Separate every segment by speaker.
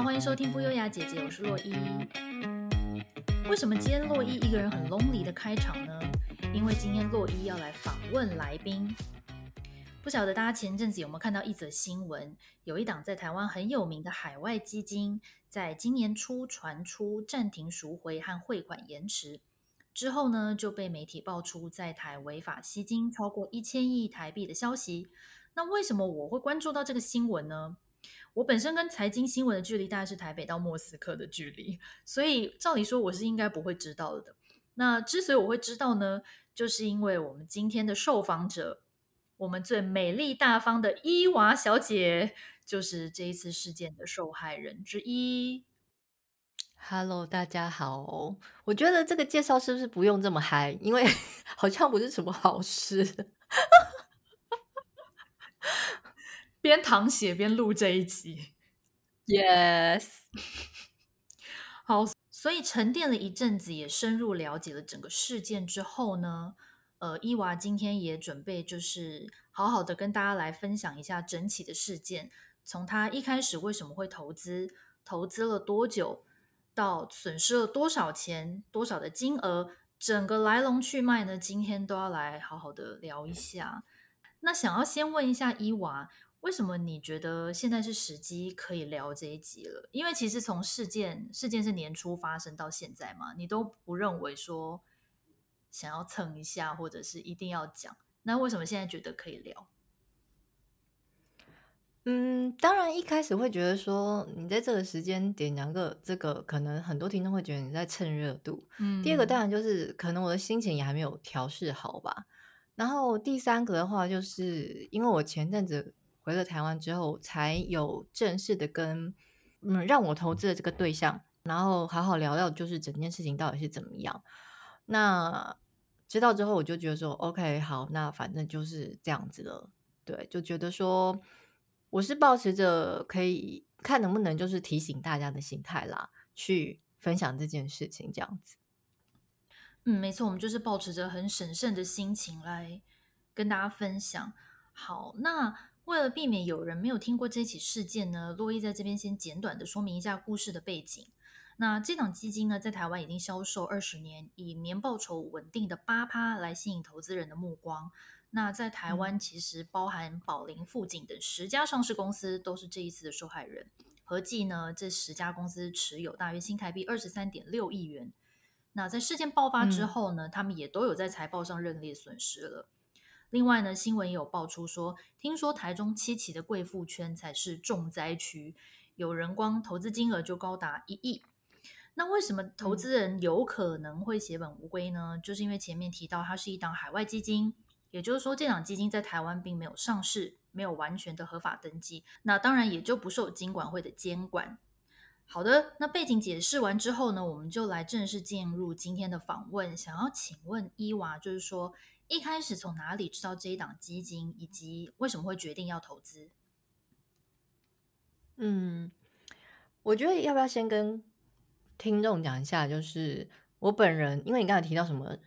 Speaker 1: 好，欢迎收听不优雅姐姐，我是洛伊。为什么今天洛伊一个人很 lonely 的开场呢？因为今天洛伊要来访问来宾。不晓得大家前阵子有没有看到一则新闻？有一档在台湾很有名的海外基金，在今年初传出暂停赎回和汇款延迟之后呢，就被媒体爆出在台违法吸金超过一千亿台币的消息。那为什么我会关注到这个新闻呢？我本身跟财经新闻的距离大概是台北到莫斯科的距离，所以照理说我是应该不会知道的。那之所以我会知道呢，就是因为我们今天的受访者，我们最美丽大方的伊娃小姐，就是这一次事件的受害人之一。
Speaker 2: Hello，大家好。我觉得这个介绍是不是不用这么嗨？因为 好像不是什么好事。
Speaker 1: 边淌血边录这一集
Speaker 2: ，Yes，
Speaker 1: 好，所以沉淀了一阵子，也深入了解了整个事件之后呢，呃，伊娃今天也准备就是好好的跟大家来分享一下整起的事件，从他一开始为什么会投资，投资了多久，到损失了多少钱，多少的金额，整个来龙去脉呢，今天都要来好好的聊一下。那想要先问一下伊娃。为什么你觉得现在是时机可以聊这一集了？因为其实从事件事件是年初发生到现在嘛，你都不认为说想要蹭一下，或者是一定要讲，那为什么现在觉得可以聊？
Speaker 2: 嗯，当然一开始会觉得说你在这个时间点讲个这个，可能很多听众会觉得你在蹭热度。嗯，第二个当然就是可能我的心情也还没有调试好吧。然后第三个的话，就是因为我前阵子。回了台湾之后，才有正式的跟嗯让我投资的这个对象，然后好好聊聊，就是整件事情到底是怎么样。那知道之后，我就觉得说，OK，好，那反正就是这样子了。对，就觉得说，我是抱持着可以看能不能就是提醒大家的心态啦，去分享这件事情这样子。
Speaker 1: 嗯，没错，我们就是抱持着很审慎的心情来跟大家分享。好，那。为了避免有人没有听过这起事件呢，洛伊在这边先简短的说明一下故事的背景。那这档基金呢，在台湾已经销售二十年，以年报酬稳定的八趴来吸引投资人的目光。那在台湾，其实包含宝林、富锦等十家上市公司都是这一次的受害人。合计呢，这十家公司持有大约新台币二十三点六亿元。那在事件爆发之后呢，嗯、他们也都有在财报上认列损失了。另外呢，新闻也有爆出说，听说台中七期的贵妇圈才是重灾区，有人光投资金额就高达一亿。那为什么投资人有可能会血本无归呢？嗯、就是因为前面提到它是一档海外基金，也就是说这档基金在台湾并没有上市，没有完全的合法登记，那当然也就不受金管会的监管。好的，那背景解释完之后呢，我们就来正式进入今天的访问。想要请问伊娃，就是说。一开始从哪里知道这一档基金，以及为什么会决定要投资？
Speaker 2: 嗯，我觉得要不要先跟听众讲一下，就是我本人，因为你刚才提到什么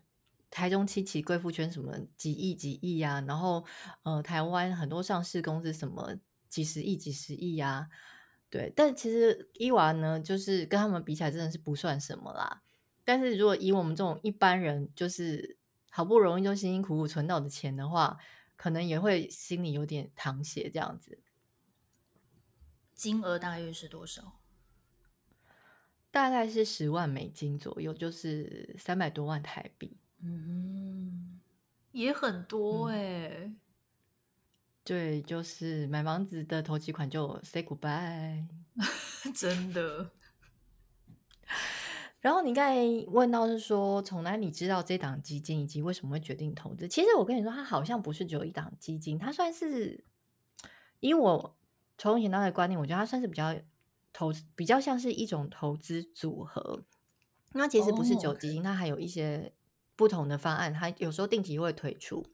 Speaker 2: 台中七期贵妇圈什么几亿几亿呀、啊，然后呃台湾很多上市公司什么几十亿几十亿呀、啊，对，但其实伊娃呢，就是跟他们比起来真的是不算什么啦。但是如果以我们这种一般人，就是好不容易就辛辛苦苦存到的钱的话，可能也会心里有点淌血这样子。
Speaker 1: 金额大约是多少？
Speaker 2: 大概是十万美金左右，就是三百多万台币。
Speaker 1: 嗯，也很多哎、欸嗯。
Speaker 2: 对，就是买房子的头期款就 say goodbye，
Speaker 1: 真的。
Speaker 2: 然后你刚才问到是说，从哪里知道这档基金以及为什么会决定投资？其实我跟你说，它好像不是只有一档基金，它算是以我从以前到的观念，我觉得它算是比较投资，比较像是一种投资组合。那其实不是只有基金，它还有一些不同的方案，它有时候定期会推出。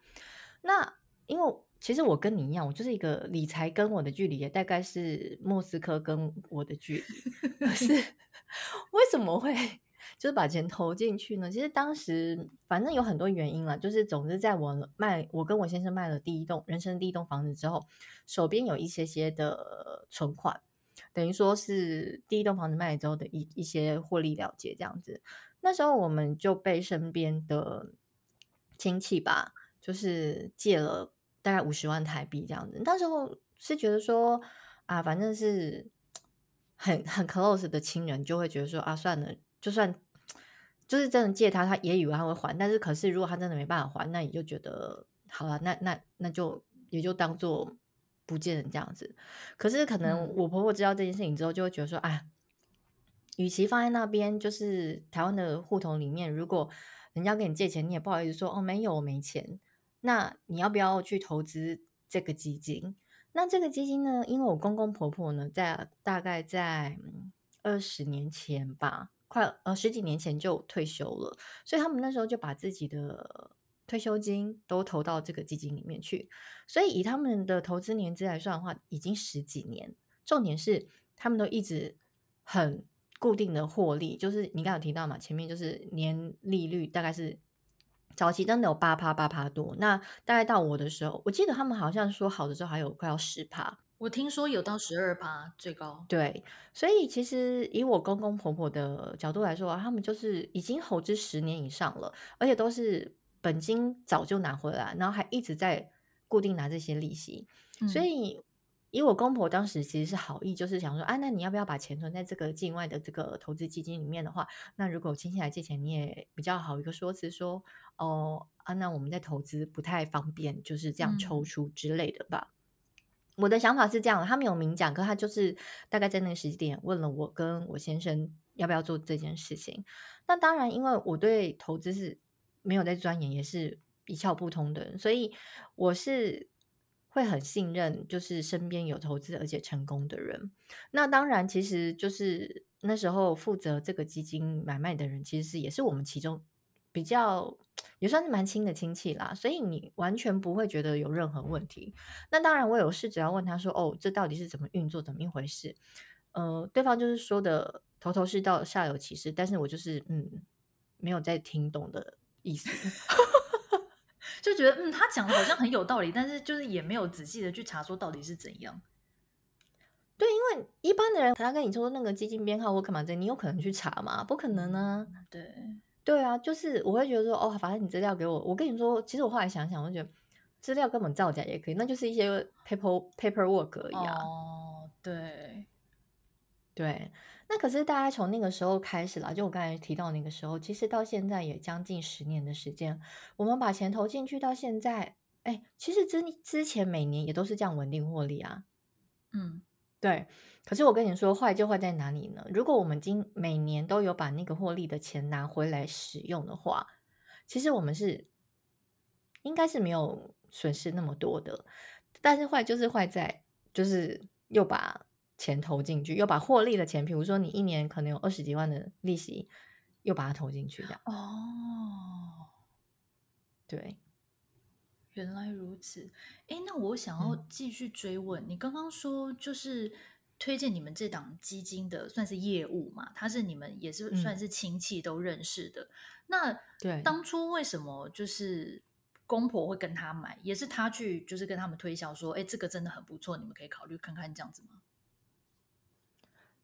Speaker 2: 那因为其实我跟你一样，我就是一个理财跟我的距离也大概是莫斯科跟我的距离，可是为什么会就是把钱投进去呢？其实当时反正有很多原因啦，就是总之在我卖我跟我先生卖了第一栋人生第一栋房子之后，手边有一些些的存款，等于说是第一栋房子卖了之后的一一些获利了结这样子。那时候我们就被身边的亲戚吧，就是借了大概五十万台币这样子。那时候是觉得说啊，反正是很很 close 的亲人，就会觉得说啊，算了，就算就是真的借他，他也以为他会还。但是可是如果他真的没办法还，那你就觉得好了，那那那就也就当做不见人这样子。可是可能我婆婆知道这件事情之后，就会觉得说，哎。与其放在那边，就是台湾的户头里面，如果人家跟你借钱，你也不好意思说哦，没有，我没钱。那你要不要去投资这个基金？那这个基金呢？因为我公公婆婆呢，在大概在二十年前吧，快呃十几年前就退休了，所以他们那时候就把自己的退休金都投到这个基金里面去。所以以他们的投资年资来算的话，已经十几年。重点是他们都一直很。固定的获利就是你刚才有提到嘛，前面就是年利率大概是早期真的有八趴八趴多，那大概到我的时候，我记得他们好像说好的时候还有快要十趴，
Speaker 1: 我听说有到十二趴最高。
Speaker 2: 对，所以其实以我公公婆婆的角度来说啊，他们就是已经投资十年以上了，而且都是本金早就拿回来，然后还一直在固定拿这些利息，嗯、所以。以我公婆当时其实是好意，就是想说，啊，那你要不要把钱存在这个境外的这个投资基金里面的话，那如果亲戚来借钱，你也比较好一个说辞，说，哦，啊，那我们在投资不太方便，就是这样抽出之类的吧。嗯、我的想法是这样，他没有明讲，可他就是大概在那个时间点问了我跟我先生要不要做这件事情。那当然，因为我对投资是没有在钻研，也是一窍不通的人，所以我是。会很信任，就是身边有投资而且成功的人。那当然，其实就是那时候负责这个基金买卖的人，其实是也是我们其中比较也算是蛮亲的亲戚啦。所以你完全不会觉得有任何问题。那当然，我有事只要问他说：“哦，这到底是怎么运作，怎么一回事？”呃，对方就是说的头头是道，下有其事。但是我就是嗯，没有在听懂的意思。
Speaker 1: 就觉得嗯，他讲的好像很有道理，但是就是也没有仔细的去查说到底是怎样。
Speaker 2: 对，因为一般的人他跟你说那个基金编号或干嘛这，你有可能去查吗？不可能呢、啊。
Speaker 1: 对，
Speaker 2: 对啊，就是我会觉得说哦，反正你资料给我，我跟你说，其实我后来想想，我觉得资料根本造假也可以，那就是一些 paper paperwork 而已啊。
Speaker 1: 哦，对，
Speaker 2: 对。那可是大家从那个时候开始了，就我刚才提到那个时候，其实到现在也将近十年的时间，我们把钱投进去到现在，哎，其实之之前每年也都是这样稳定获利啊。
Speaker 1: 嗯，
Speaker 2: 对。可是我跟你说，坏就坏在哪里呢？如果我们今每年都有把那个获利的钱拿回来使用的话，其实我们是应该是没有损失那么多的。但是坏就是坏在，就是又把。钱投进去，又把获利的钱，比如说你一年可能有二十几万的利息，又把它投进去，这样。
Speaker 1: 哦，
Speaker 2: 对，
Speaker 1: 原来如此。哎，那我想要继续追问，嗯、你刚刚说就是推荐你们这档基金的，算是业务嘛？他是你们也是算是亲戚都认识的。嗯、那对，当初为什么就是公婆会跟他买，也是他去就是跟他们推销说，哎，这个真的很不错，你们可以考虑看看这样子吗？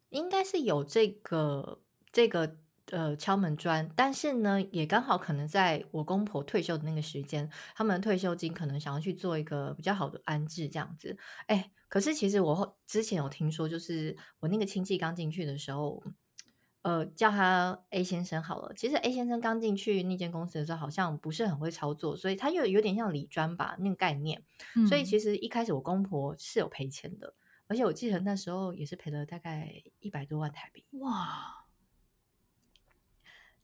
Speaker 2: 应该是有这个这个呃敲门砖，但是呢，也刚好可能在我公婆退休的那个时间，他们的退休金可能想要去做一个比较好的安置，这样子。哎，可是其实我之前有听说，就是我那个亲戚刚进去的时候，呃，叫他 A 先生好了。其实 A 先生刚进去那间公司的时候，好像不是很会操作，所以他又有点像理专吧那个概念。嗯、所以其实一开始我公婆是有赔钱的。而且我记得那时候也是赔了大概一百多万台币
Speaker 1: 哇！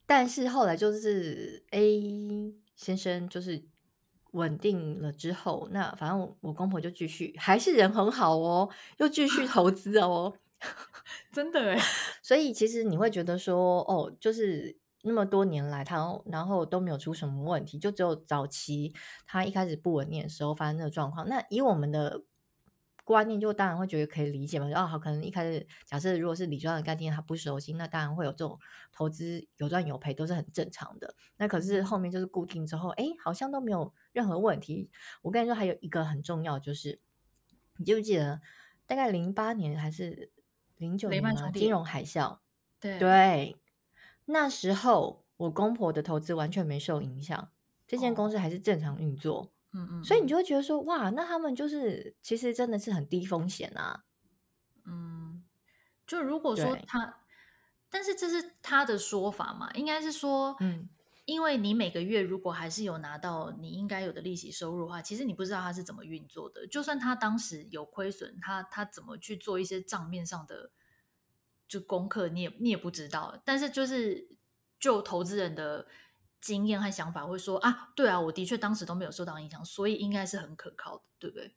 Speaker 2: 但是后来就是 A 先生就是稳定了之后，那反正我，我公婆就继续还是人很好哦，又继续投资哦，
Speaker 1: 真的诶。
Speaker 2: 所以其实你会觉得说哦，就是那么多年来他然后都没有出什么问题，就只有早期他一开始不稳定的时候发生的状况。那以我们的。观念就当然会觉得可以理解嘛，哦，好，可能一开始假设如果是理专的概念他不熟悉，那当然会有这种投资有赚有赔都是很正常的。那可是后面就是固定之后，哎，好像都没有任何问题。我跟你说，还有一个很重要就是，你记不记得大概零八年还是零九年嘛，金融海啸。
Speaker 1: 对
Speaker 2: 对，那时候我公婆的投资完全没受影响，这间公司还是正常运作。
Speaker 1: 嗯嗯，
Speaker 2: 所以你就会觉得说，哇，那他们就是其实真的是很低风险啊。
Speaker 1: 嗯，就如果说他，但是这是他的说法嘛，应该是说，
Speaker 2: 嗯。
Speaker 1: 因为你每个月如果还是有拿到你应该有的利息收入的话，其实你不知道他是怎么运作的。就算他当时有亏损，他他怎么去做一些账面上的就功课，你也你也不知道。但是就是就投资人的经验和想法会说啊，对啊，我的确当时都没有受到影响，所以应该是很可靠的，对不对？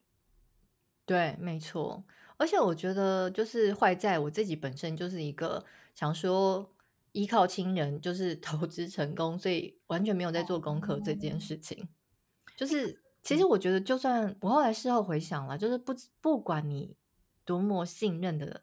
Speaker 2: 对，没错。而且我觉得就是坏在我自己本身就是一个想说。依靠亲人就是投资成功，所以完全没有在做功课这件事情。就是其实我觉得，就算我后来事后回想了，就是不不管你多么信任的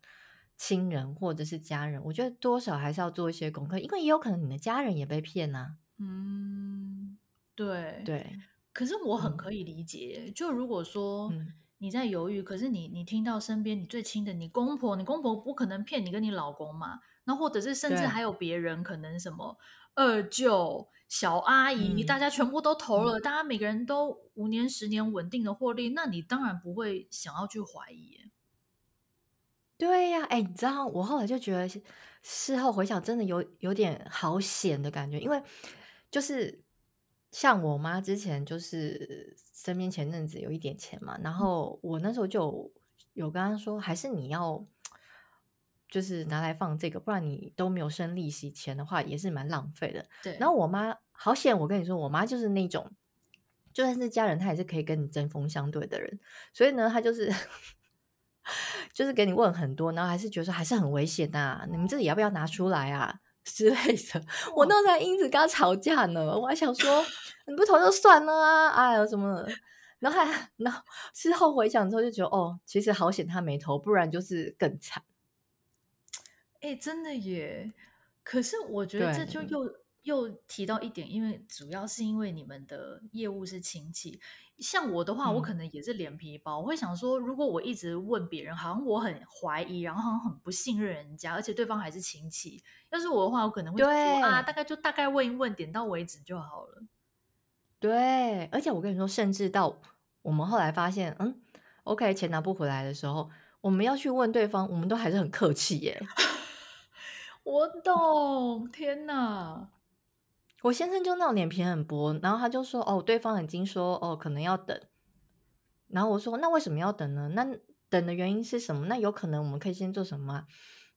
Speaker 2: 亲人或者是家人，我觉得多少还是要做一些功课，因为也有可能你的家人也被骗呐、啊。
Speaker 1: 嗯，对
Speaker 2: 对。
Speaker 1: 可是我很可以理解，嗯、就如果说你在犹豫，可是你你听到身边你最亲的你公婆，你公婆不可能骗你跟你老公嘛。那或者是甚至还有别人，可能什么二舅、小阿姨，大家全部都投了，大家每个人都五年、十年稳定的获利，那你当然不会想要去怀疑。
Speaker 2: 对呀，哎，你知道，我后来就觉得事后回想，真的有有点好险的感觉，因为就是像我妈之前就是身边前阵子有一点钱嘛，然后我那时候就有跟她说，还是你要。就是拿来放这个，不然你都没有生利息钱的话，也是蛮浪费的。
Speaker 1: 对。
Speaker 2: 然后我妈好险，我跟你说，我妈就是那种，就算是家人，她也是可以跟你针锋相对的人。所以呢，她就是 就是给你问很多，然后还是觉得说还是很危险啊，你们自己要不要拿出来啊之类的。我那时候还因此跟他吵架呢，我还想说你不投就算了啊，哎呀什么的。然后还 然后事后回想之后就觉得哦，其实好险他没投，不然就是更惨。
Speaker 1: 哎、欸，真的耶！可是我觉得这就又又提到一点，因为主要是因为你们的业务是亲戚。像我的话，我可能也是脸皮薄，嗯、我会想说，如果我一直问别人，好像我很怀疑，然后好像很不信任人家，而且对方还是亲戚。要是我的话，我可能会说啊，大概就大概问一问，点到为止就好了。
Speaker 2: 对，而且我跟你说，甚至到我们后来发现，嗯，OK，钱拿不回来的时候，我们要去问对方，我们都还是很客气耶。
Speaker 1: 我懂，天哪！
Speaker 2: 我先生就那种脸皮很薄，然后他就说：“哦，对方已经说哦，可能要等。”然后我说：“那为什么要等呢？那等的原因是什么？那有可能我们可以先做什么？”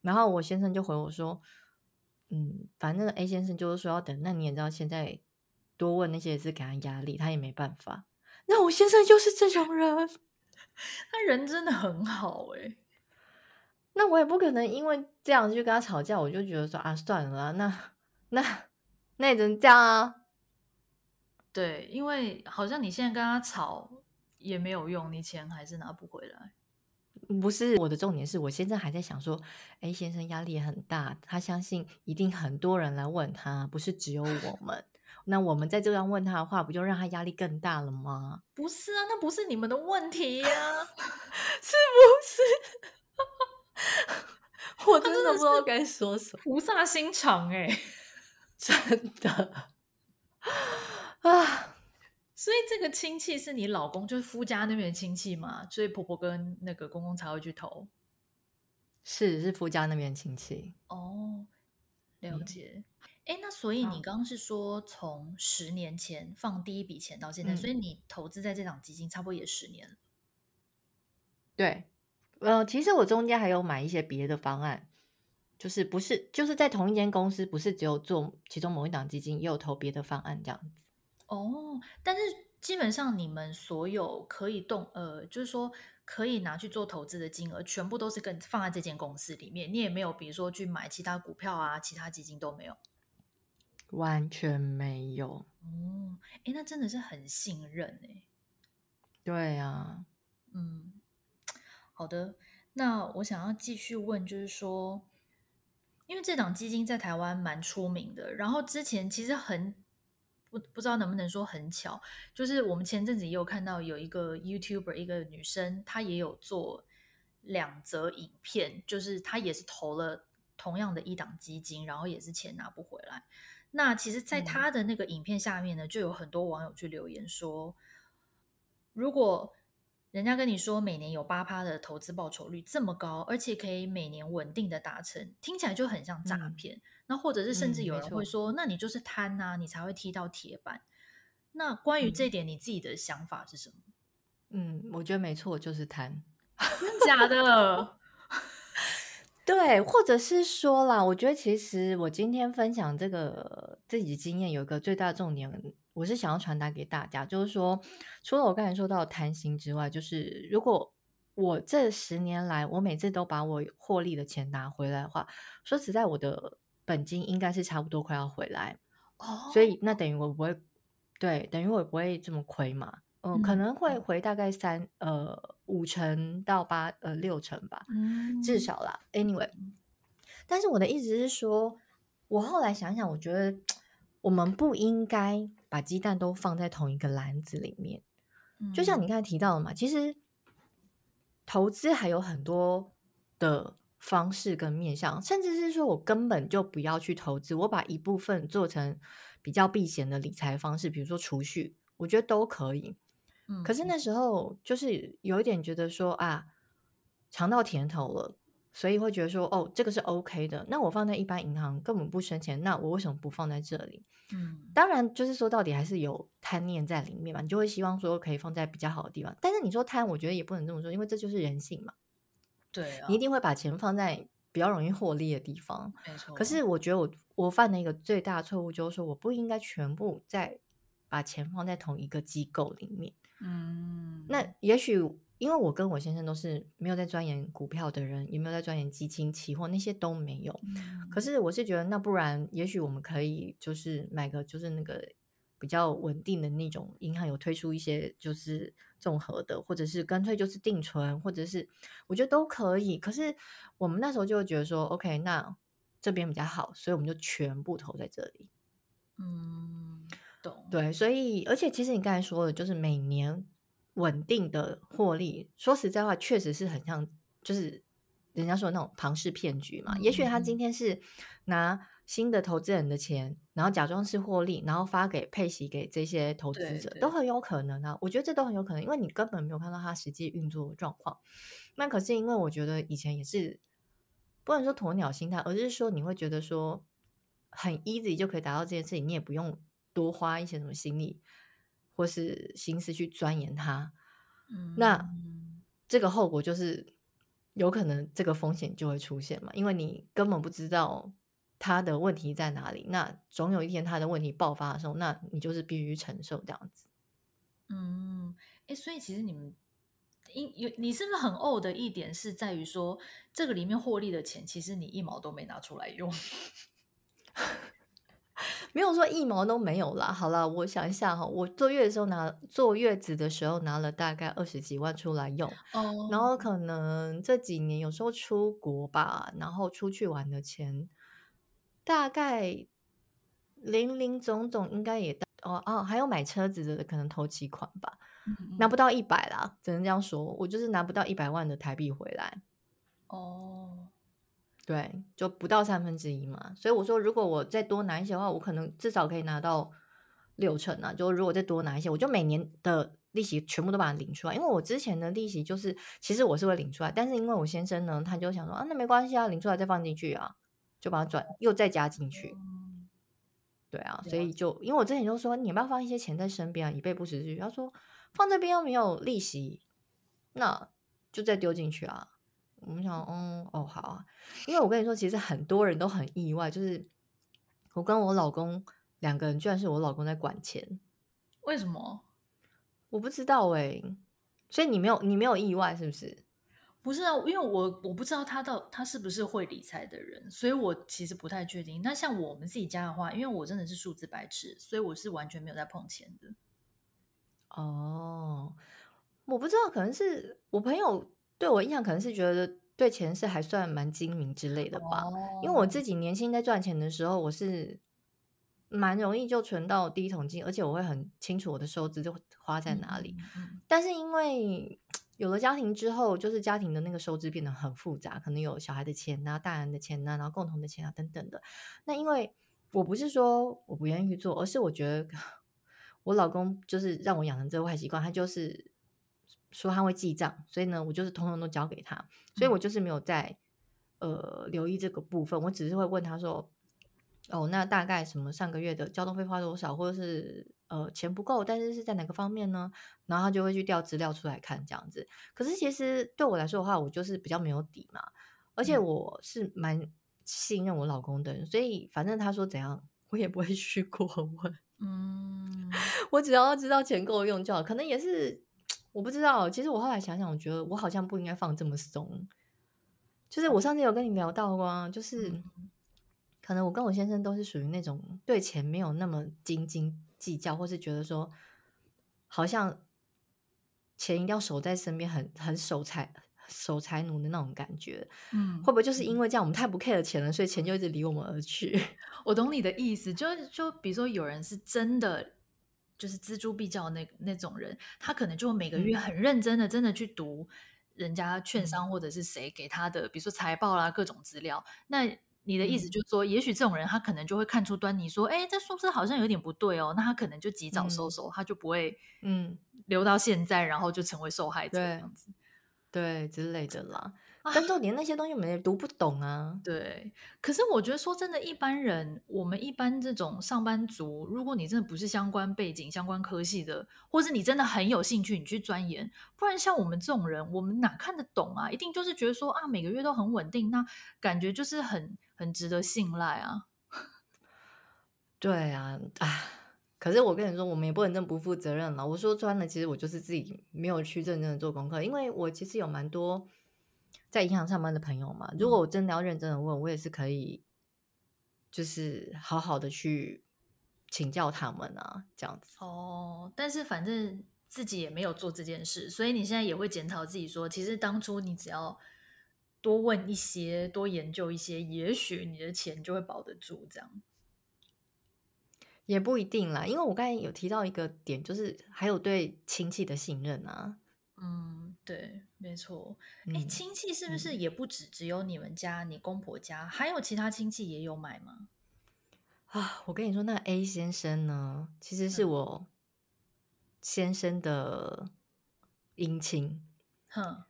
Speaker 2: 然后我先生就回我说：“嗯，反正 A 先生就是说要等，那你也知道，现在多问那些也是给他压力，他也没办法。那我先生就是这种人，
Speaker 1: 他人真的很好诶。
Speaker 2: 那我也不可能因为这样就跟他吵架，我就觉得说啊，算了，那那那也只能这样啊。
Speaker 1: 对，因为好像你现在跟他吵也没有用，你钱还是拿不回来。
Speaker 2: 不是，我的重点是我现在还在想说，A 先生压力也很大，他相信一定很多人来问他，不是只有我 们。那我们在这样问他的话，不就让他压力更大了吗？
Speaker 1: 不是啊，那不是你们的问题呀，啊，
Speaker 2: 是不是？我真的不知道该说什么，
Speaker 1: 菩萨心肠哎，
Speaker 2: 真的啊！
Speaker 1: 所以这个亲戚是你老公，就是夫家那边的亲戚嘛，所以婆婆跟那个公公才会去投。
Speaker 2: 是是夫家那边亲戚
Speaker 1: 哦，了解。哎、嗯，那所以你刚刚是说从十年前放第一笔钱到现在，嗯、所以你投资在这档基金差不多也十年了。
Speaker 2: 对。呃，其实我中间还有买一些别的方案，就是不是就是在同一间公司，不是只有做其中某一档基金，也有投别的方案这样子。
Speaker 1: 哦，但是基本上你们所有可以动，呃，就是说可以拿去做投资的金额，全部都是跟放在这间公司里面，你也没有比如说去买其他股票啊，其他基金都没有，
Speaker 2: 完全没有。
Speaker 1: 哦，哎，那真的是很信任哎。
Speaker 2: 对啊，
Speaker 1: 嗯。好的，那我想要继续问，就是说，因为这档基金在台湾蛮出名的，然后之前其实很不不知道能不能说很巧，就是我们前阵子也有看到有一个 YouTuber，一个女生，她也有做两则影片，就是她也是投了同样的一档基金，然后也是钱拿不回来。那其实，在她的那个影片下面呢，就有很多网友去留言说，如果人家跟你说每年有八趴的投资报酬率这么高，而且可以每年稳定的达成，听起来就很像诈骗。嗯、那或者是甚至有人会说，嗯、那你就是贪呐，你才会踢到铁板。那关于这点，你自己的想法是什么？
Speaker 2: 嗯，我觉得没错，就是贪。
Speaker 1: 真的假的？
Speaker 2: 对，或者是说啦，我觉得其实我今天分享这个自己经验，有一个最大重点，我是想要传达给大家，就是说，除了我刚才说到贪心之外，就是如果我这十年来，我每次都把我获利的钱拿回来的话，说实在，我的本金应该是差不多快要回来哦，所以那等于我不会，对，等于我不会这么亏嘛。嗯，可能会回大概三呃五成到八呃六成吧，嗯，至少啦。Anyway，但是我的意思是说，我后来想想，我觉得我们不应该把鸡蛋都放在同一个篮子里面。就像你刚才提到的嘛，其实投资还有很多的方式跟面向，甚至是说我根本就不要去投资，我把一部分做成比较避险的理财方式，比如说储蓄，我觉得都可以。嗯可是那时候就是有一点觉得说啊，尝到甜头了，所以会觉得说哦，这个是 OK 的。那我放在一般银行根本不生钱，那我为什么不放在这里？嗯，当然就是说到底还是有贪念在里面嘛，你就会希望说可以放在比较好的地方。但是你说贪，我觉得也不能这么说，因为这就是人性嘛。
Speaker 1: 对啊，
Speaker 2: 你一定会把钱放在比较容易获利的地方。
Speaker 1: 没错。
Speaker 2: 可是我觉得我我犯的一个最大错误就是说，我不应该全部在把钱放在同一个机构里面。嗯，那也许因为我跟我先生都是没有在钻研股票的人，也没有在钻研基金、期货那些都没有。嗯、可是我是觉得，那不然也许我们可以就是买个就是那个比较稳定的那种银行有推出一些就是综合的，或者是干脆就是定存，或者是我觉得都可以。可是我们那时候就会觉得说，OK，那这边比较好，所以我们就全部投在这里。嗯。对，所以而且其实你刚才说的，就是每年稳定的获利，说实在话，确实是很像，就是人家说的那种庞氏骗局嘛。嗯、也许他今天是拿新的投资人的钱，然后假装是获利，然后发给配息给这些投资者，都很有可能啊。我觉得这都很有可能，因为你根本没有看到他实际运作的状况。那可是因为我觉得以前也是不能说鸵鸟心态，而是说你会觉得说很 easy 就可以达到这件事情，你也不用。多花一些什么心力或是心思去钻研它，嗯，那这个后果就是有可能这个风险就会出现嘛，因为你根本不知道它的问题在哪里，那总有一天它的问题爆发的时候，那你就是必须承受这样子。
Speaker 1: 嗯，哎，所以其实你们因有你是不是很呕的一点是在于说，这个里面获利的钱，其实你一毛都没拿出来用。
Speaker 2: 没有说一毛都没有啦。好了，我想一下哈，我坐月的时候拿坐月子的时候拿了大概二十几万出来用，oh. 然后可能这几年有时候出国吧，然后出去玩的钱大概零零总总应该也到哦哦，还有买车子的可能投期款吧，mm hmm. 拿不到一百啦，只能这样说，我就是拿不到一百万的台币回来哦。Oh. 对，就不到三分之一嘛，所以我说，如果我再多拿一些的话，我可能至少可以拿到六成啊。就如果再多拿一些，我就每年的利息全部都把它领出来。因为我之前的利息就是，其实我是会领出来，但是因为我先生呢，他就想说啊，那没关系啊，领出来再放进去啊，就把它转又再加进去。对啊，所以就因为我之前就说，你要不要放一些钱在身边啊，以备不时之需。他说放这边又没有利息，那就再丢进去啊。我们想，嗯，哦，好啊，因为我跟你说，其实很多人都很意外，就是我跟我老公两个人，居然是我老公在管钱，
Speaker 1: 为什么？
Speaker 2: 我不知道哎，所以你没有，你没有意外是不是？
Speaker 1: 不是啊，因为我我不知道他到他是不是会理财的人，所以我其实不太确定。那像我们自己家的话，因为我真的是数字白痴，所以我是完全没有在碰钱的。
Speaker 2: 哦，我不知道，可能是我朋友。对我印象可能是觉得对钱是还算蛮精明之类的吧，因为我自己年轻在赚钱的时候，我是蛮容易就存到第一桶金，而且我会很清楚我的收支就花在哪里。但是因为有了家庭之后，就是家庭的那个收支变得很复杂，可能有小孩的钱啊、大人的钱啊，然后共同的钱啊等等的。那因为我不是说我不愿意去做，而是我觉得 我老公就是让我养成这个坏习惯，他就是说他会记账，所以呢，我就是通通都交给他，所以我就是没有在呃留意这个部分，我只是会问他说，哦，那大概什么上个月的交通费花多少，或者是。呃，钱不够，但是是在哪个方面呢？然后他就会去调资料出来看这样子。可是其实对我来说的话，我就是比较没有底嘛，而且我是蛮信任我老公的人，所以反正他说怎样，我也不会 去过问。嗯，我只要知道钱够用就好。可能也是我不知道。其实我后来想想，我觉得我好像不应该放这么松。就是我上次有跟你聊到过，就是可能我跟我先生都是属于那种对钱没有那么斤斤计较，或是觉得说，好像钱一定要守在身边，很很守财守财奴的那种感觉。嗯，会不会就是因为这样，我们太不 care 钱了，所以钱就一直离我们而去？
Speaker 1: 我懂你的意思，就就比如说有人是真的就是锱铢必较那那种人，他可能就每个月很认真的，真的去读人家券商或者是谁给他的，比如说财报啦各种资料，那。你的意思就是说，嗯、也许这种人他可能就会看出端倪，说，哎，这数字好像有点不对哦，那他可能就及早收手，嗯、他就不会，嗯，留到现在，然后就成为受害者这样子，
Speaker 2: 对，对之类的啦。但重点那些东西我们也读不懂啊。
Speaker 1: 对，可是我觉得说真的，一般人，我们一般这种上班族，如果你真的不是相关背景、相关科系的，或是你真的很有兴趣，你去钻研，不然像我们这种人，我们哪看得懂啊？一定就是觉得说啊，每个月都很稳定，那感觉就是很很值得信赖啊。
Speaker 2: 对啊，啊，可是我跟你说，我们也不能这么不负责任了。我说穿了，其实我就是自己没有去认真的做功课，因为我其实有蛮多。在银行上班的朋友嘛，如果我真的要认真的问，我也是可以，就是好好的去请教他们啊，这样子。
Speaker 1: 哦，但是反正自己也没有做这件事，所以你现在也会检讨自己说，其实当初你只要多问一些，多研究一些，也许你的钱就会保得住。这样
Speaker 2: 也不一定啦，因为我刚才有提到一个点，就是还有对亲戚的信任啊。
Speaker 1: 嗯，对，没错。哎，亲戚是不是也不止只有你们家、嗯、你公婆家，还有其他亲戚也有买吗？
Speaker 2: 啊，我跟你说，那 A 先生呢，其实是我先生的姻亲。哼，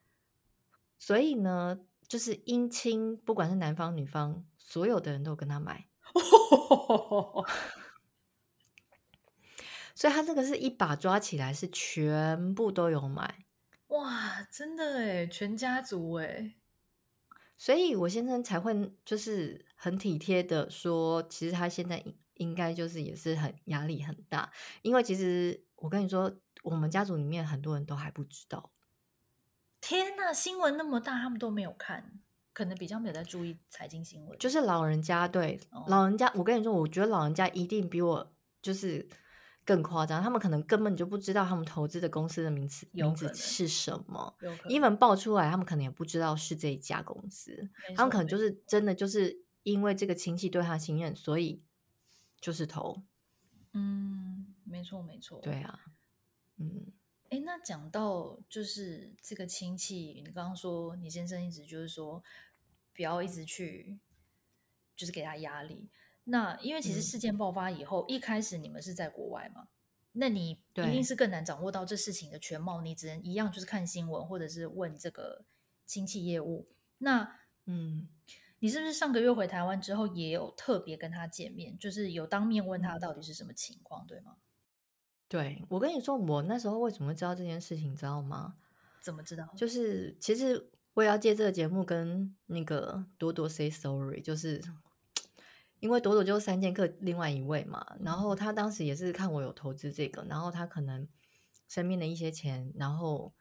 Speaker 2: 所以呢，就是姻亲，不管是男方女方，所有的人都跟他买。所以他这个是一把抓起来，是全部都有买。
Speaker 1: 哇，真的哎，全家族哎，
Speaker 2: 所以我先生才会就是很体贴的说，其实他现在应该就是也是很压力很大，因为其实我跟你说，我们家族里面很多人都还不知道。
Speaker 1: 天呐，新闻那么大，他们都没有看，可能比较没有在注意财经新闻。
Speaker 2: 就是老人家，对，哦，老人家，我跟你说，我觉得老人家一定比我就是。更夸张，他们可能根本就不知道他们投资的公司的名词名字是什么，even 报出来，他们可能也不知道是这一家公司，他们可能就是真的就是因为这个亲戚对他信任，所以就是投。
Speaker 1: 嗯，没错没错，
Speaker 2: 对啊，嗯，
Speaker 1: 哎，那讲到就是这个亲戚，你刚刚说你先生一直就是说不要一直去，就是给他压力。那因为其实事件爆发以后，嗯、一开始你们是在国外嘛？那你一定是更难掌握到这事情的全貌，你只能一样就是看新闻或者是问这个亲戚业务。那嗯，你是不是上个月回台湾之后也有特别跟他见面，就是有当面问他到底是什么情况，对吗？
Speaker 2: 对，我跟你说，我那时候为什么会知道这件事情，知道吗？
Speaker 1: 怎么知道？
Speaker 2: 就是其实我也要借这个节目跟那个多多 say sorry，就是。因为朵朵就是三剑客另外一位嘛，然后他当时也是看我有投资这个，然后他可能身边的一些钱，然后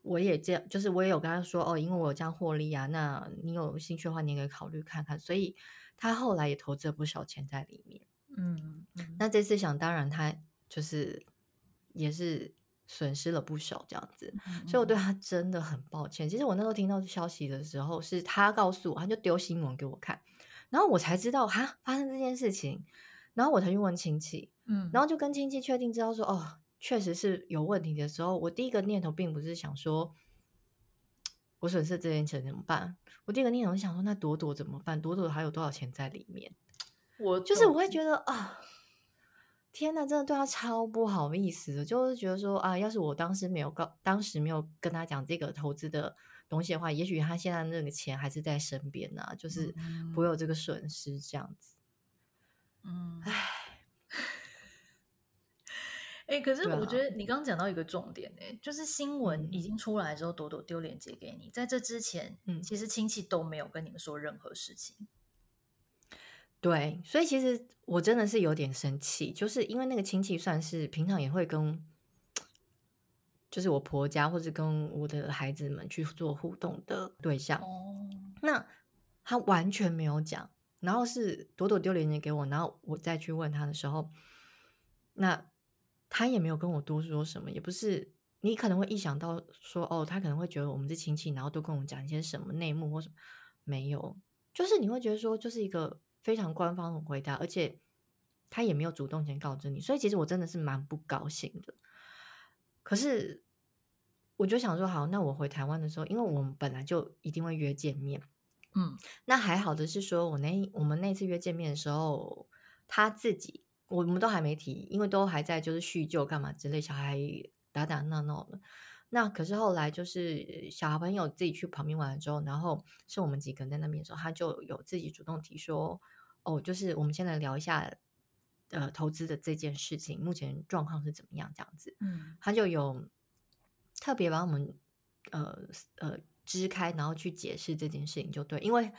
Speaker 2: 我也这样，就是我也有跟他说哦，因为我有这样获利啊，那你有兴趣的话，你也可以考虑看看。所以他后来也投资了不少钱在里面。嗯，嗯，那这次想当然他就是也是损失了不少这样子，嗯，所以我对他真的很抱歉。其实我那时候听到消息的时候，是他告诉我，他就丢新闻给我看。然后我才知道哈，发生这件事情，然后我才去问亲戚，嗯，然后就跟亲戚确定知道说哦，确实是有问题的时候，我第一个念头并不是想说我损失这件钱怎么办？我第一个念头想说，那朵朵怎么办？朵朵还有多少钱在里面？我就是我会觉得啊，天哪，真的对他超不好意思的，就是觉得说啊，要是我当时没有告，当时没有跟他讲这个投资的东西的话，也许他现在那个钱还是在身边呢、啊，就是不会有这个损失这样子。嗯，唉，
Speaker 1: 哎、欸，可是我觉得你刚刚讲到一个重点、欸，哎、啊，就是新闻已经出来之后，朵朵丢链接给你，在这之前，嗯，其实亲戚都没有跟你们说任何事情。
Speaker 2: 对，所以其实我真的是有点生气，就是因为那个亲戚算是平常也会跟，就是我婆家或者跟我的孩子们去做互动的对象。哦，那他完全没有讲，然后是朵朵丢链接给我，然后我再去问他的时候，那他也没有跟我多说什么，也不是你可能会一想到说哦，他可能会觉得我们是亲戚，然后都跟我们讲一些什么内幕或什么，没有，就是你会觉得说就是一个。非常官方的回答，而且他也没有主动先告知你，所以其实我真的是蛮不高兴的。可是我就想说，好，那我回台湾的时候，因为我们本来就一定会约见面，嗯，那还好的是说，我那我们那次约见面的时候，他自己我们都还没提，因为都还在就是叙旧干嘛之类，小孩打打闹闹的。那可是后来就是小朋友自己去旁边玩了之后，然后是我们几个人在那边的时候，他就有自己主动提说，哦，就是我们先来聊一下，呃，投资的这件事情，目前状况是怎么样这样子。嗯，他就有特别把我们呃呃支开，然后去解释这件事情，就对，因为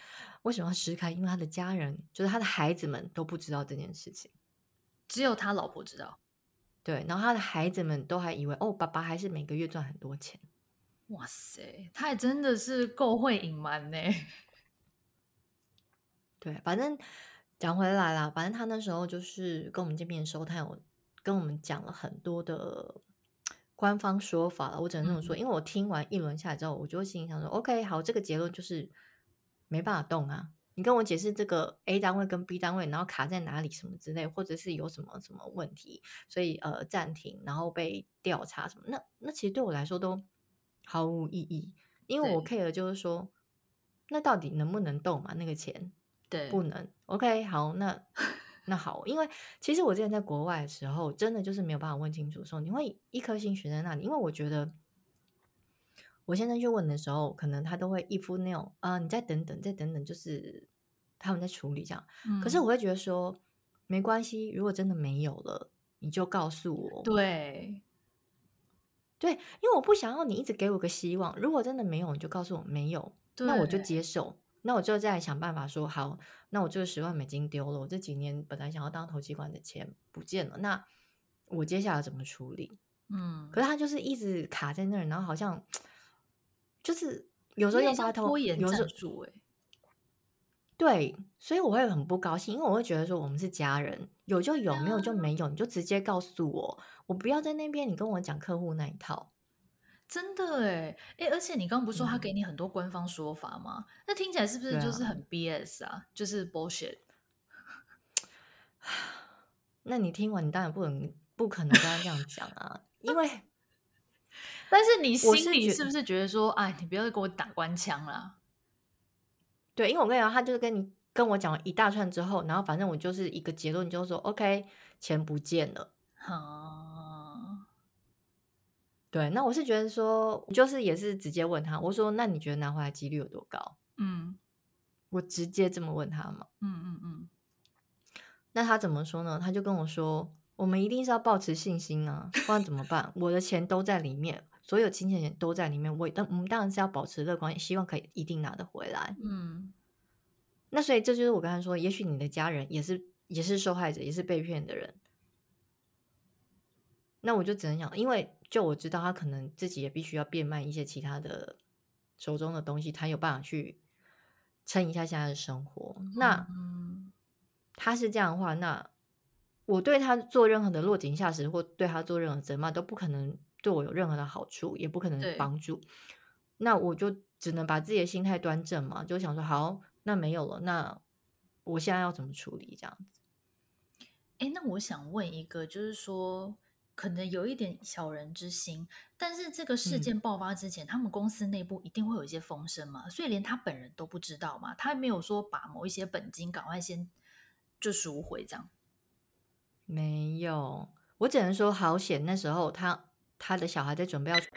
Speaker 2: 为什么要支开？因为他的家人，就是他的孩子们都不知道这件事情，
Speaker 1: 只有他老婆知道。
Speaker 2: 对，然后他的孩子们都还以为哦，爸爸还是每个月赚很多钱。
Speaker 1: 哇塞，他也真的是够会隐瞒呢。
Speaker 2: 对，反正讲回来啦，反正他那时候就是跟我们见面的时候，他有跟我们讲了很多的官方说法了。我只能这么说，嗯、因为我听完一轮下来之后，我就心里想说，OK，好，这个结论就是没办法动啊。你跟我解释这个 A 单位跟 B 单位，然后卡在哪里什么之类，或者是有什么什么问题，所以呃暂停，然后被调查什么，那那其实对我来说都毫无意义，因为我 care 就是说，那到底能不能动嘛？那个钱，
Speaker 1: 对，
Speaker 2: 不能。OK，好，那 那好，因为其实我之前在国外的时候，真的就是没有办法问清楚的时候，你会一颗心悬在那里，因为我觉得。我现在去问的时候，可能他都会一副那种啊，你再等等，再等等，就是他们在处理这样。嗯、可是我会觉得说，没关系，如果真的没有了，你就告诉我。
Speaker 1: 对，
Speaker 2: 对，因为我不想要你一直给我个希望。如果真的没有，你就告诉我没有，那我就接受。那我就再想办法说好，那我这个十万美金丢了，我这几年本来想要当投机管的钱不见了，那我接下来怎么处理？嗯，可是他就是一直卡在那儿，然后好像。就是有时候用发拖延战术，哎，对，所以我会很不高兴，因为我会觉得说我们是家人，有就有，没有就没有，你就直接告诉我，我不要在那边你跟我讲客户那一套，
Speaker 1: 真的哎哎，而且你刚刚不是说他给你很多官方说法吗？嗯、那听起来是不是就是很 BS 啊？啊就是 bullshit。
Speaker 2: 那你听完，你当然不能不可能跟他这样讲啊，因为。
Speaker 1: 但是你心里是不是觉得说，哎，你不要再给我打官腔啦？
Speaker 2: 对，因为我跟你讲，他就是跟你跟我讲了一大串之后，然后反正我就是一个结论，就是说，OK，钱不见了。啊，对，那我是觉得说，就是也是直接问他，我说，那你觉得拿回来几率有多高？嗯，我直接这么问他嘛。嗯嗯嗯。那他怎么说呢？他就跟我说，我们一定是要保持信心啊，不然怎么办？我的钱都在里面。所有金钱钱都在里面，我但我们当然是要保持乐观，希望可以一定拿得回来。嗯，那所以这就是我刚才说，也许你的家人也是也是受害者，也是被骗的人。那我就只能想，因为就我知道他可能自己也必须要变卖一些其他的手中的东西，他有办法去撑一下现在的生活。嗯、那他是这样的话，那我对他做任何的落井下石，或对他做任何责骂，都不可能。对我有任何的好处，也不可能帮助，那我就只能把自己的心态端正嘛，就想说好，那没有了，那我现在要怎么处理这样子？
Speaker 1: 哎，那我想问一个，就是说，可能有一点小人之心，但是这个事件爆发之前，嗯、他们公司内部一定会有一些风声嘛，所以连他本人都不知道嘛，他还没有说把某一些本金赶快先就赎回这样。
Speaker 2: 没有，我只能说好险，那时候他他的小孩在准备要，所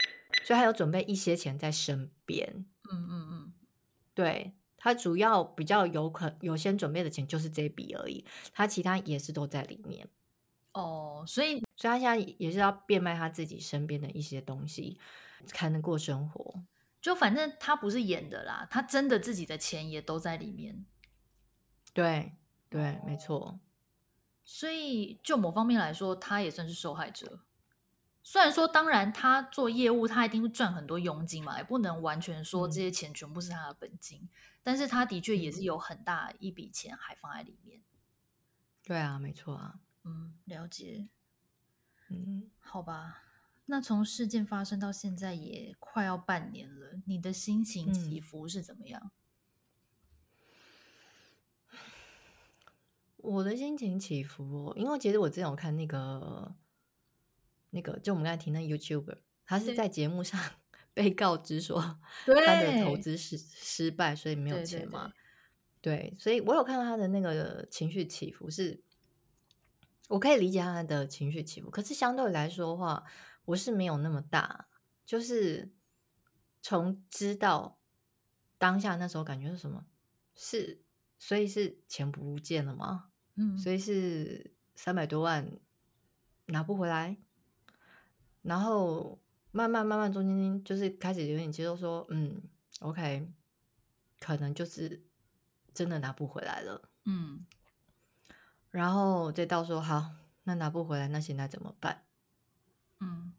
Speaker 2: 以他有准备一些钱在身边。
Speaker 1: 嗯嗯嗯，
Speaker 2: 对，他主要比较有可有先准备的钱就是这笔而已，他其他也是都在里面。
Speaker 1: 哦，所以，
Speaker 2: 所以他现在也是要变卖他自己身边的一些东西，才能过生活。
Speaker 1: 就反正他不是演的啦，他真的自己的钱也都在里面。
Speaker 2: 对对，没错。
Speaker 1: 所以就某方面来说，他也算是受害者。虽然说，当然他做业务，他一定会赚很多佣金嘛，也不能完全说这些钱全部是他的本金。嗯、但是他的确也是有很大一笔钱还放在里面。
Speaker 2: 对啊，没错啊。
Speaker 1: 嗯，了解。
Speaker 2: 嗯，
Speaker 1: 好吧。那从事件发生到现在也快要半年了，你的心情起伏是怎么样？
Speaker 2: 嗯、我的心情起伏，因为其实我之前有看那个那个，就我们刚才提那 YouTuber，他是在节目上 被告知说 他的投资失失败，所以没有钱嘛。对，对，对，对，所以我有看到他的那个情绪起伏是。我可以理解他的情绪起伏，可是相对来说的话，我是没有那么大。就是从知道当下那时候感觉是什么？是所以是钱不见了吗？
Speaker 1: 嗯，
Speaker 2: 所以是三百多万拿不回来，然后慢慢慢慢中间就是开始有点接受说，嗯，OK，可能就是真的拿不回来了。
Speaker 1: 嗯。
Speaker 2: 然后再到说好，那拿不回来，那现在怎么办？
Speaker 1: 嗯，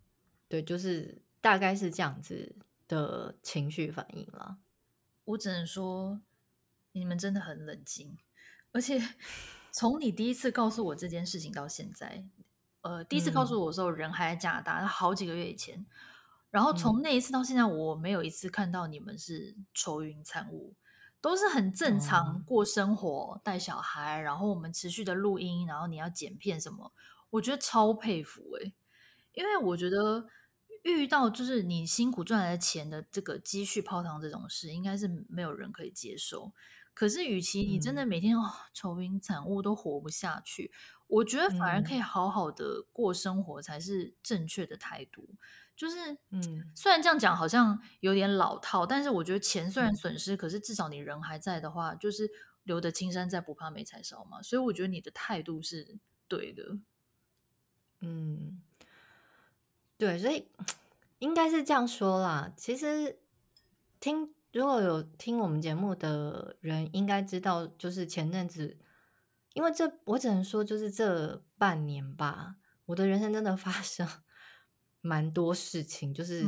Speaker 2: 对，就是大概是这样子的情绪反应了。
Speaker 1: 我只能说，你们真的很冷静，而且 从你第一次告诉我这件事情到现在，呃，第一次告诉我的时候人还在加拿大，嗯、好几个月以前，然后从那一次到现在，我没有一次看到你们是愁云惨雾。都是很正常过生活，带、oh. 小孩，然后我们持续的录音，然后你要剪片什么，我觉得超佩服诶、欸，因为我觉得遇到就是你辛苦赚来的钱的这个积蓄泡汤这种事，应该是没有人可以接受。可是，与其你真的每天、嗯、哦愁云惨雾都活不下去，我觉得反而可以好好的过生活才是正确的态度。就是，嗯，虽然这样讲好像有点老套，但是我觉得钱虽然损失，嗯、可是至少你人还在的话，就是留得青山在，不怕没柴烧嘛。所以我觉得你的态度是对的。
Speaker 2: 嗯，对，所以 应该是这样说啦。其实听如果有听我们节目的人，应该知道，就是前阵子，因为这我只能说，就是这半年吧，我的人生真的发生。蛮多事情，就是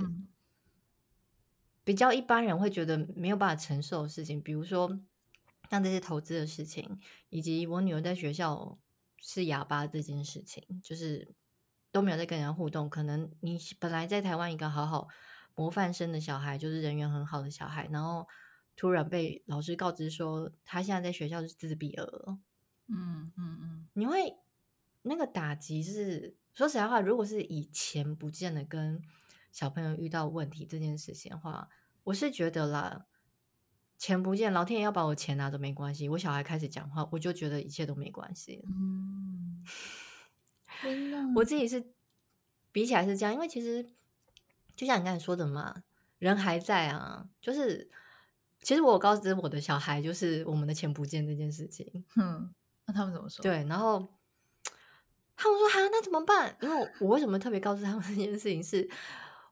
Speaker 2: 比较一般人会觉得没有办法承受的事情，比如说像这些投资的事情，以及我女儿在学校是哑巴这件事情，就是都没有在跟人家互动。可能你本来在台湾一个好好模范生的小孩，就是人缘很好的小孩，然后突然被老师告知说他现在在学校是自闭儿。
Speaker 1: 嗯嗯嗯，
Speaker 2: 你会那个打击是。说实在话，如果是以前不见得跟小朋友遇到问题这件事情的话，我是觉得啦，钱不见，老天爷要把我钱拿走没关系。我小孩开始讲话，我就觉得一切都没关系。
Speaker 1: 嗯，
Speaker 2: 我自己是比起来是这样，因为其实就像你刚才说的嘛，人还在啊。就是其实我告知我的小孩，就是我们的钱不见这件事情。
Speaker 1: 嗯，那他们怎么说？
Speaker 2: 对，然后。他们说：“哈，那怎么办？因为我，我为什么特别告诉他们这件事情是，是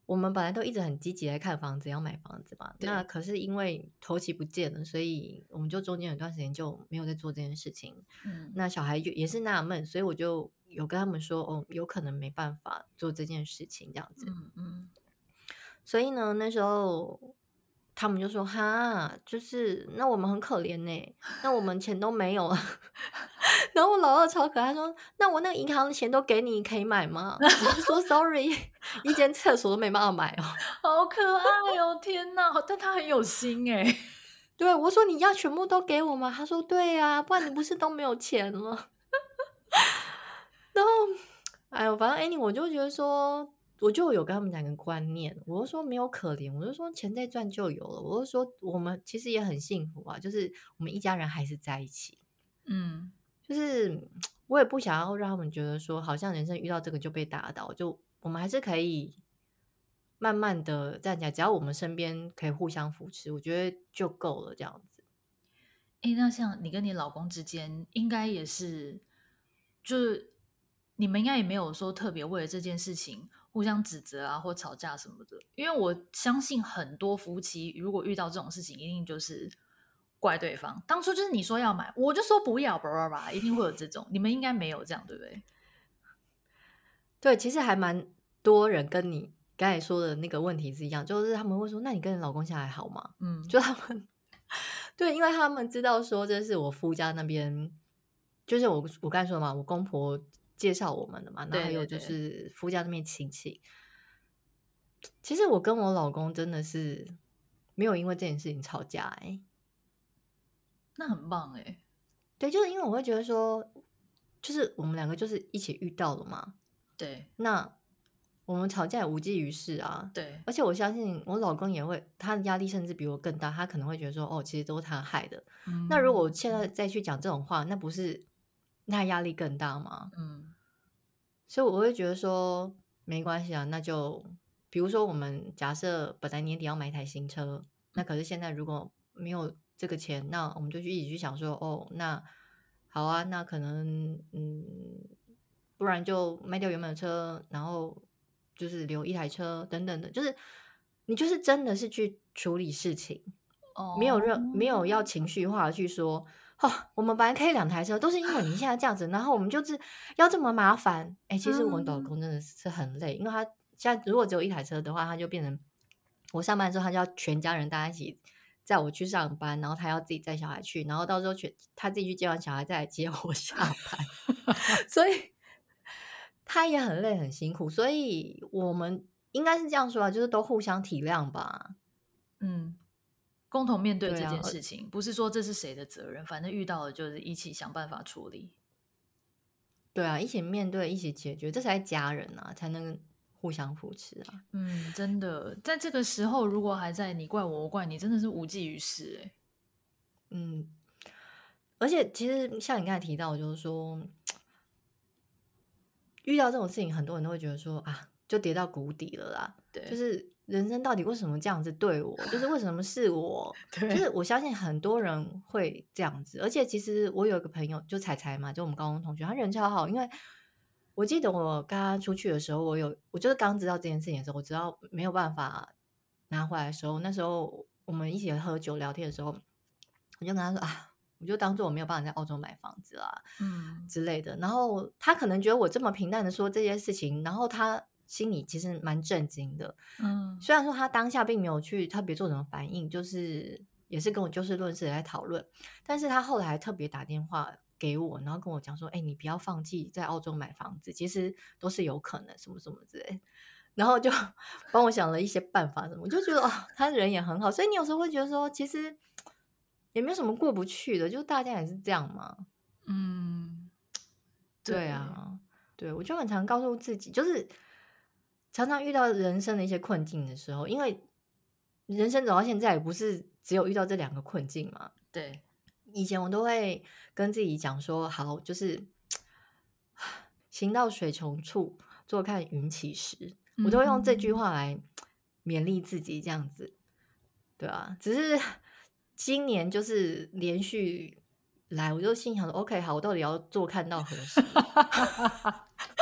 Speaker 2: 我们本来都一直很积极来看房子，要买房子嘛。那可是因为头期不见了，所以我们就中间有段时间就没有在做这件事情。
Speaker 1: 嗯，
Speaker 2: 那小孩也是纳闷，所以我就有跟他们说，哦，有可能没办法做这件事情这样子。
Speaker 1: 嗯嗯，
Speaker 2: 所以呢，那时候。”他们就说：“哈，就是那我们很可怜呢，那我们钱都没有了。”然后我老二超可爱，说：“那我那个银行的钱都给你，可以买吗？”我就说：“Sorry，一间厕所都没办法买哦。”
Speaker 1: 好可爱哦！天哪，但他很有心哎。
Speaker 2: 对，我说：“你要全部都给我吗？”他说：“对呀、啊，不然你不是都没有钱了。”然后。哎呦，反正 Annie，我就觉得说，我就有跟他们讲一个观念，我就说没有可怜，我就说钱再赚就有了，我就说我们其实也很幸福啊，就是我们一家人还是在一起，
Speaker 1: 嗯，
Speaker 2: 就是我也不想要让他们觉得说，好像人生遇到这个就被打倒，就我们还是可以慢慢的站起来，只要我们身边可以互相扶持，我觉得就够了，这样子。
Speaker 1: 哎，那像你跟你老公之间，应该也是，就是你们应该也没有说特别为了这件事情互相指责啊，或吵架什么的。因为我相信很多夫妻如果遇到这种事情，一定就是怪对方。当初就是你说要买，我就说不要，吧一定会有这种。你们应该没有这样，对不对？
Speaker 2: 对，其实还蛮多人跟你刚才说的那个问题是一样，就是他们会说：“那你跟你老公现在还好吗？”嗯，就他们。对，因为他们知道说这是我夫家那边，就是我我刚才说的嘛，我公婆介绍我们的嘛，那还有就是夫家那边亲戚。其实我跟我老公真的是没有因为这件事情吵架哎、欸，
Speaker 1: 那很棒哎、欸。
Speaker 2: 对，就是因为我会觉得说，就是我们两个就是一起遇到了嘛，
Speaker 1: 对，
Speaker 2: 那。我们吵架也无济于事啊，
Speaker 1: 对，
Speaker 2: 而且我相信我老公也会，他的压力甚至比我更大，他可能会觉得说，哦，其实都是他害的。嗯、那如果我现在再去讲这种话，那不是那压力更大吗？嗯，所以我会觉得说，没关系啊，那就比如说我们假设本来年底要买一台新车，那可是现在如果没有这个钱，那我们就去一起去想说，哦，那好啊，那可能嗯，不然就卖掉原本的车，然后。就是留一台车等等的，就是你就是真的是去处理事情，oh. 没有任没有要情绪化的去说，哦，我们本来可以两台车，都是因为你现在这样子，然后我们就是要这么麻烦。哎、欸，其实我老公真的是很累，因为他现在如果只有一台车的话，他就变成我上班之后，他就要全家人大家一起载我去上班，然后他要自己带小孩去，然后到时候全他自己去接完小孩再来接 我下班，所以。他也很累很辛苦，所以我们应该是这样说啊，就是都互相体谅吧。
Speaker 1: 嗯，共同面对这件事情，啊、不是说这是谁的责任，反正遇到了就是一起想办法处理。
Speaker 2: 对啊，一起面对，一起解决，这才家人啊，才能互相扶持啊。
Speaker 1: 嗯，真的，在这个时候，如果还在你怪我，我怪你，真的是无济于事哎。
Speaker 2: 嗯，而且其实像你刚才提到，就是说。遇到这种事情，很多人都会觉得说啊，就跌到谷底了啦。
Speaker 1: 对，
Speaker 2: 就是人生到底为什么这样子对我？就是为什么是我？就是我相信很多人会这样子。而且其实我有一个朋友，就彩彩嘛，就我们高中同学，他人超好。因为我记得我刚刚出去的时候，我有，我就是刚知道这件事情的时候，我知道没有办法拿回来的时候，那时候我们一起喝酒聊天的时候，我就跟他说啊。我就当做我没有办法在澳洲买房子啦，嗯之类的。然后他可能觉得我这么平淡的说这些事情，然后他心里其实蛮震惊的。嗯，虽然说他当下并没有去特别做什么反应，就是也是跟我就事论事的在讨论，但是他后来还特别打电话给我，然后跟我讲说：“哎，你不要放弃在澳洲买房子，其实都是有可能什么什么之类。”然后就 帮我想了一些办法什么，我就觉得哦，他人也很好。所以你有时候会觉得说，其实。也没有什么过不去的，就大家也是这样嘛。嗯，对啊，对，我就很常告诉自己，就是常常遇到人生的一些困境的时候，因为人生走到现在也不是只有遇到这两个困境嘛。
Speaker 1: 对，
Speaker 2: 以前我都会跟自己讲说，好，就是 行到水穷处，坐看云起时，我都会用这句话来勉励自己，这样子，对啊，只是。今年就是连续来，我就心想说：“OK，好，我到底要坐看到何时？”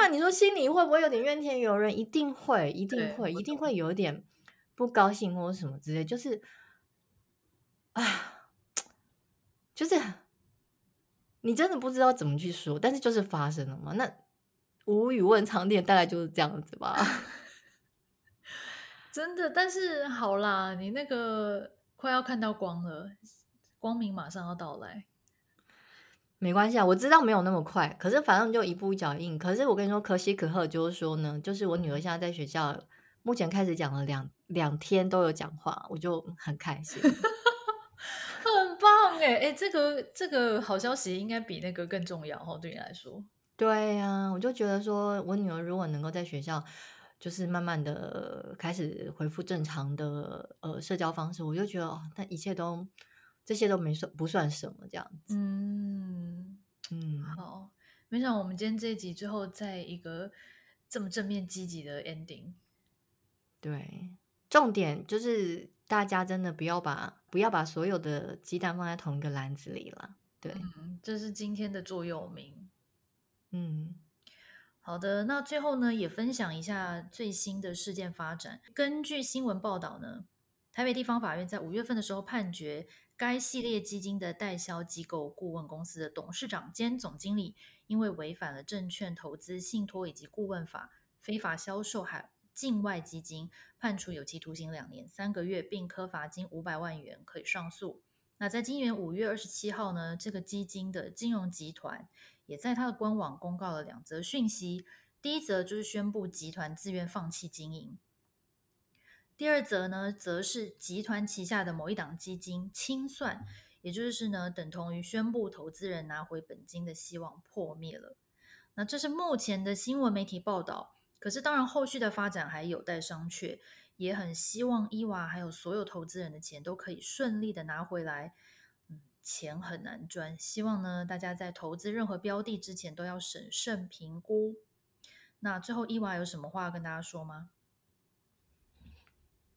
Speaker 2: 当然，你说心里会不会有点怨天尤人？一定会，一定会，一定会有点不高兴或者什么之类。就是啊，就是你真的不知道怎么去说，但是就是发生了嘛。那无语问苍天，大概就是这样子吧。
Speaker 1: 真的，但是好啦，你那个快要看到光了，光明马上要到来。
Speaker 2: 没关系啊，我知道没有那么快，可是反正就一步一脚印。可是我跟你说，可喜可贺就是说呢，就是我女儿现在在学校，目前开始讲了两两天都有讲话，我就很开心，
Speaker 1: 很棒哎哎，这个这个好消息应该比那个更重要哦，对你来说。
Speaker 2: 对呀、啊，我就觉得说，我女儿如果能够在学校，就是慢慢的开始恢复正常的呃社交方式，我就觉得哦，那一切都这些都没算不算什么这样子。
Speaker 1: 嗯嗯，好，没想到我们今天这一集最后在一个这么正面积极的 ending。
Speaker 2: 对，重点就是大家真的不要把不要把所有的鸡蛋放在同一个篮子里了。对，
Speaker 1: 嗯、这是今天的座右铭。
Speaker 2: 嗯，
Speaker 1: 好的，那最后呢，也分享一下最新的事件发展。根据新闻报道呢，台北地方法院在五月份的时候判决，该系列基金的代销机构顾问公司的董事长兼总经理，因为违反了证券投资信托以及顾问法，非法销售海境外基金，判处有期徒刑两年三个月，并科罚金五百万元，可以上诉。那在今年五月二十七号呢，这个基金的金融集团也在它的官网公告了两则讯息。第一则就是宣布集团自愿放弃经营；第二则呢，则是集团旗下的某一档基金清算，也就是呢，等同于宣布投资人拿回本金的希望破灭了。那这是目前的新闻媒体报道，可是当然后续的发展还有待商榷。也很希望伊娃还有所有投资人的钱都可以顺利的拿回来。嗯，钱很难赚，希望呢大家在投资任何标的之前都要审慎评估。那最后伊娃有什么话要跟大家说吗？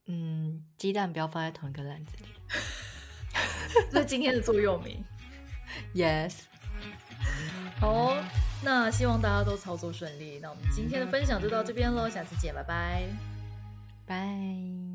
Speaker 2: 嗯，鸡蛋不要放在同一个篮子
Speaker 1: 里，这是今天的座右铭。
Speaker 2: Yes。
Speaker 1: 好，那希望大家都操作顺利。那我们今天的分享就到这边喽，下次见，拜拜。
Speaker 2: 拜。